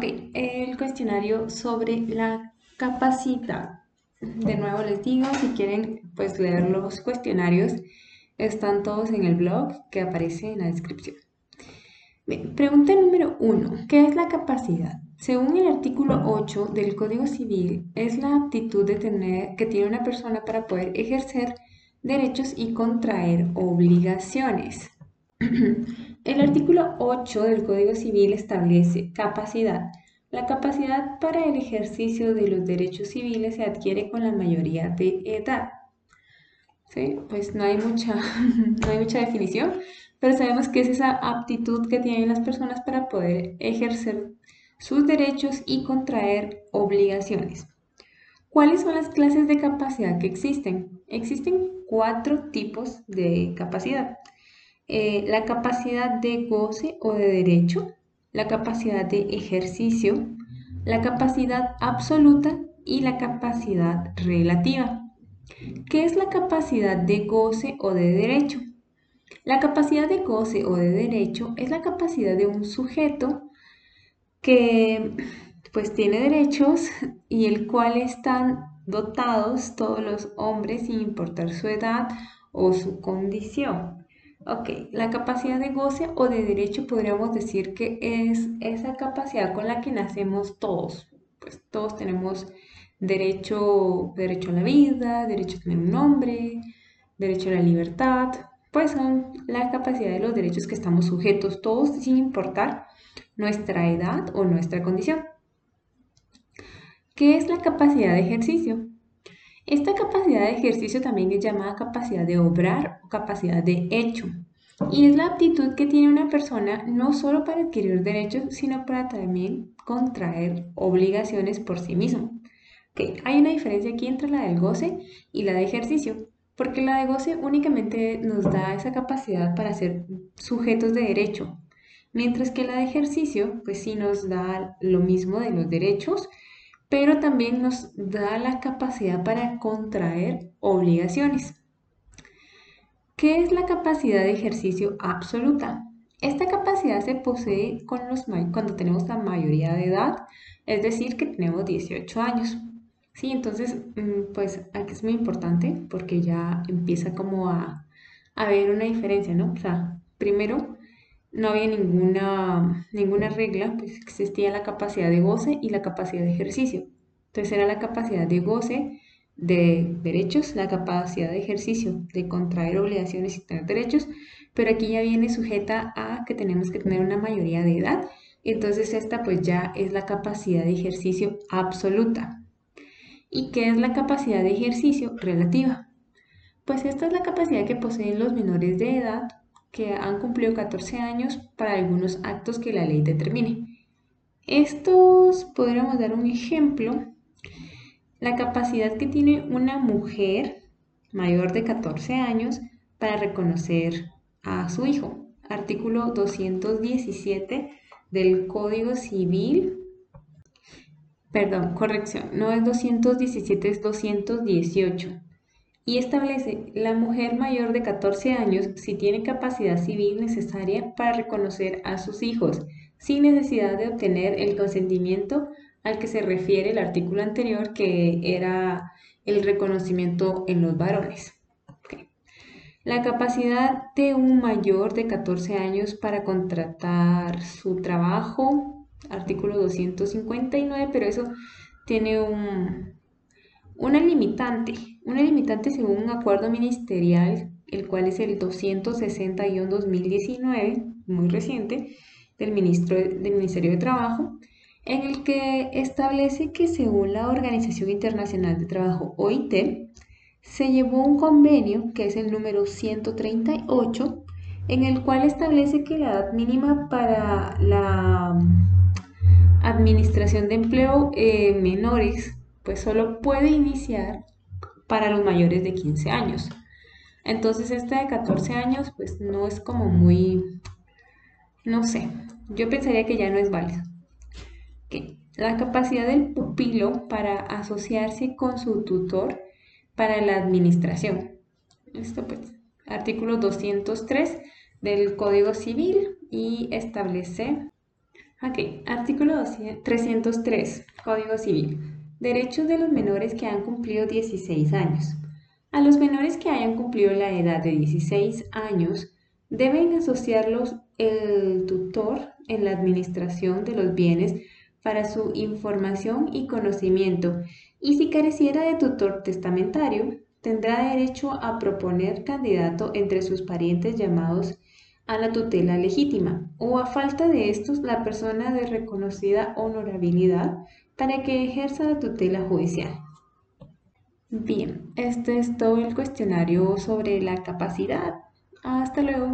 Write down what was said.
Ok, el cuestionario sobre la capacidad. De nuevo les digo, si quieren pues leer los cuestionarios, están todos en el blog que aparece en la descripción. Bien, pregunta número uno, ¿qué es la capacidad? Según el artículo 8 del Código Civil, es la aptitud de tener, que tiene una persona para poder ejercer derechos y contraer obligaciones. El artículo 8 del Código Civil establece capacidad. La capacidad para el ejercicio de los derechos civiles se adquiere con la mayoría de edad. ¿Sí? Pues no hay, mucha, no hay mucha definición, pero sabemos que es esa aptitud que tienen las personas para poder ejercer sus derechos y contraer obligaciones. ¿Cuáles son las clases de capacidad que existen? Existen cuatro tipos de capacidad. Eh, la capacidad de goce o de derecho, la capacidad de ejercicio, la capacidad absoluta y la capacidad relativa. ¿Qué es la capacidad de goce o de derecho? La capacidad de goce o de derecho es la capacidad de un sujeto que pues tiene derechos y el cual están dotados todos los hombres sin importar su edad o su condición. Ok, la capacidad de goce o de derecho podríamos decir que es esa capacidad con la que nacemos todos. Pues todos tenemos derecho, derecho a la vida, derecho a tener un nombre, derecho a la libertad. Pues son la capacidad de los derechos que estamos sujetos todos sin importar nuestra edad o nuestra condición. ¿Qué es la capacidad de ejercicio? Esta capacidad de ejercicio también es llamada capacidad de obrar o capacidad de hecho. Y es la aptitud que tiene una persona no solo para adquirir derechos, sino para también contraer obligaciones por sí mismo. Hay una diferencia aquí entre la del goce y la de ejercicio, porque la de goce únicamente nos da esa capacidad para ser sujetos de derecho, mientras que la de ejercicio, pues sí nos da lo mismo de los derechos, pero también nos da la capacidad para contraer obligaciones. ¿Qué es la capacidad de ejercicio absoluta? Esta capacidad se posee con los, cuando tenemos la mayoría de edad, es decir, que tenemos 18 años. Sí, entonces, mm, pues aquí es muy importante porque ya empieza como a, a haber una diferencia, ¿no? O sea, primero, no había ninguna, ninguna regla, pues existía la capacidad de goce y la capacidad de ejercicio. Entonces era la capacidad de goce de derechos, la capacidad de ejercicio de contraer obligaciones y tener derechos, pero aquí ya viene sujeta a que tenemos que tener una mayoría de edad. Entonces esta pues ya es la capacidad de ejercicio absoluta. ¿Y qué es la capacidad de ejercicio relativa? Pues esta es la capacidad que poseen los menores de edad que han cumplido 14 años para algunos actos que la ley determine. Estos podríamos dar un ejemplo. La capacidad que tiene una mujer mayor de 14 años para reconocer a su hijo. Artículo 217 del Código Civil. Perdón, corrección, no es 217, es 218 y establece la mujer mayor de 14 años si tiene capacidad civil necesaria para reconocer a sus hijos, sin necesidad de obtener el consentimiento al que se refiere el artículo anterior, que era el reconocimiento en los varones. La capacidad de un mayor de 14 años para contratar su trabajo, artículo 259, pero eso tiene un, una limitante, una limitante según un acuerdo ministerial, el cual es el 260-2019, muy reciente, del, ministro, del Ministerio de Trabajo, en el que establece que según la Organización Internacional de Trabajo, OIT, se llevó un convenio, que es el número 138, en el cual establece que la edad mínima para la administración de empleo eh, menores pues solo puede iniciar para los mayores de 15 años. Entonces este de 14 años pues no es como muy, no sé, yo pensaría que ya no es válido. La capacidad del pupilo para asociarse con su tutor para la administración. Esto pues, artículo 203 del Código Civil y establece Ok, artículo 303, Código Civil. Derechos de los menores que han cumplido 16 años. A los menores que hayan cumplido la edad de 16 años, deben asociarlos el tutor en la administración de los bienes para su información y conocimiento, y si careciera de tutor testamentario, tendrá derecho a proponer candidato entre sus parientes llamados a la tutela legítima o a falta de estos la persona de reconocida honorabilidad para que ejerza la tutela judicial. Bien, este es todo el cuestionario sobre la capacidad. Hasta luego.